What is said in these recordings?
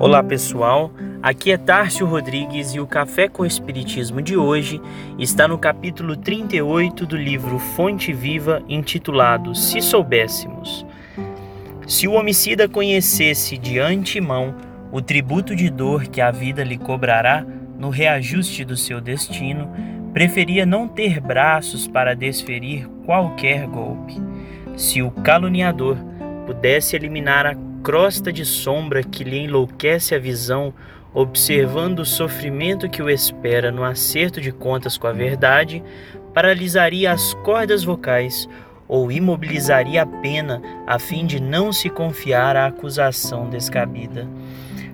Olá pessoal, aqui é Tárcio Rodrigues e o Café com Espiritismo de hoje está no capítulo 38 do livro Fonte Viva, intitulado Se Soubéssemos. Se o homicida conhecesse de antemão o tributo de dor que a vida lhe cobrará no reajuste do seu destino, preferia não ter braços para desferir qualquer golpe. Se o caluniador pudesse eliminar a crosta de sombra que lhe enlouquece a visão, observando o sofrimento que o espera no acerto de contas com a verdade, paralisaria as cordas vocais ou imobilizaria a pena a fim de não se confiar à acusação descabida.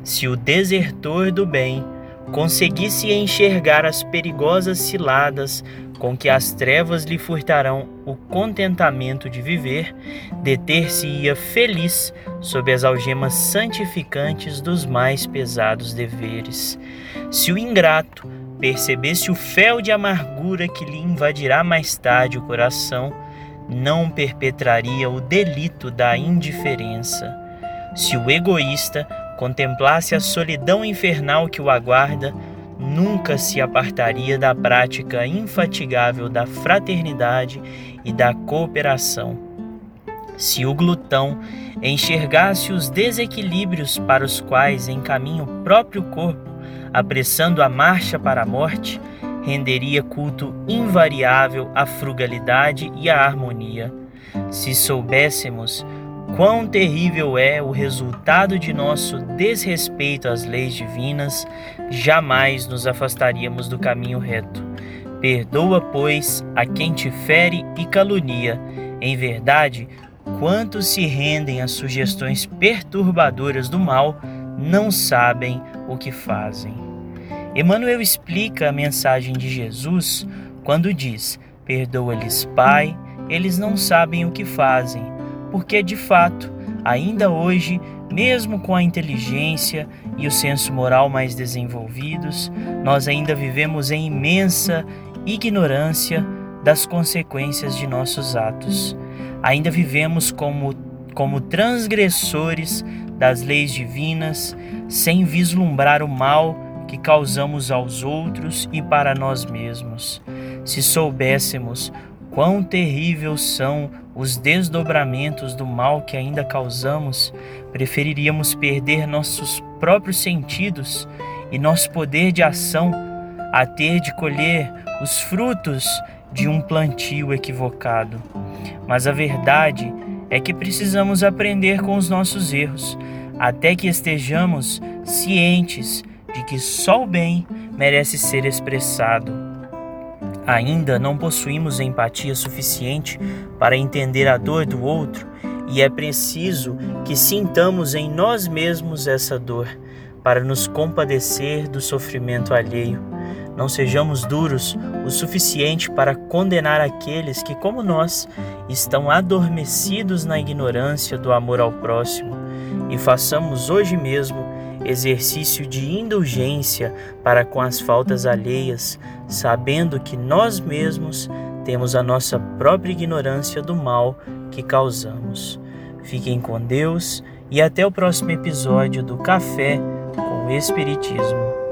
Se o desertor do bem conseguisse enxergar as perigosas ciladas com que as trevas lhe furtarão o contentamento de viver, deter-se-ia feliz sob as algemas santificantes dos mais pesados deveres. Se o ingrato percebesse o fel de amargura que lhe invadirá mais tarde o coração, não perpetraria o delito da indiferença. Se o egoísta contemplasse a solidão infernal que o aguarda, nunca se apartaria da prática infatigável da fraternidade e da cooperação. Se o glutão enxergasse os desequilíbrios para os quais encaminha o próprio corpo, apressando a marcha para a morte, renderia culto invariável à frugalidade e à harmonia. Se soubéssemos quão terrível é o resultado de nosso desrespeito às leis divinas, jamais nos afastaríamos do caminho reto. Perdoa, pois, a quem te fere e calunia. Em verdade, quantos se rendem às sugestões perturbadoras do mal não sabem o que fazem. Emmanuel explica a mensagem de Jesus quando diz: Perdoa-lhes, Pai, eles não sabem o que fazem porque de fato, ainda hoje, mesmo com a inteligência e o senso moral mais desenvolvidos, nós ainda vivemos em imensa ignorância das consequências de nossos atos. Ainda vivemos como, como transgressores das leis divinas, sem vislumbrar o mal que causamos aos outros e para nós mesmos. Se soubéssemos quão terríveis são os desdobramentos do mal que ainda causamos, preferiríamos perder nossos próprios sentidos e nosso poder de ação a ter de colher os frutos de um plantio equivocado. Mas a verdade é que precisamos aprender com os nossos erros, até que estejamos cientes de que só o bem merece ser expressado Ainda não possuímos empatia suficiente para entender a dor do outro e é preciso que sintamos em nós mesmos essa dor para nos compadecer do sofrimento alheio. Não sejamos duros o suficiente para condenar aqueles que, como nós, estão adormecidos na ignorância do amor ao próximo e façamos hoje mesmo exercício de indulgência para com as faltas alheias, sabendo que nós mesmos temos a nossa própria ignorância do mal que causamos. Fiquem com Deus e até o próximo episódio do Café com o Espiritismo.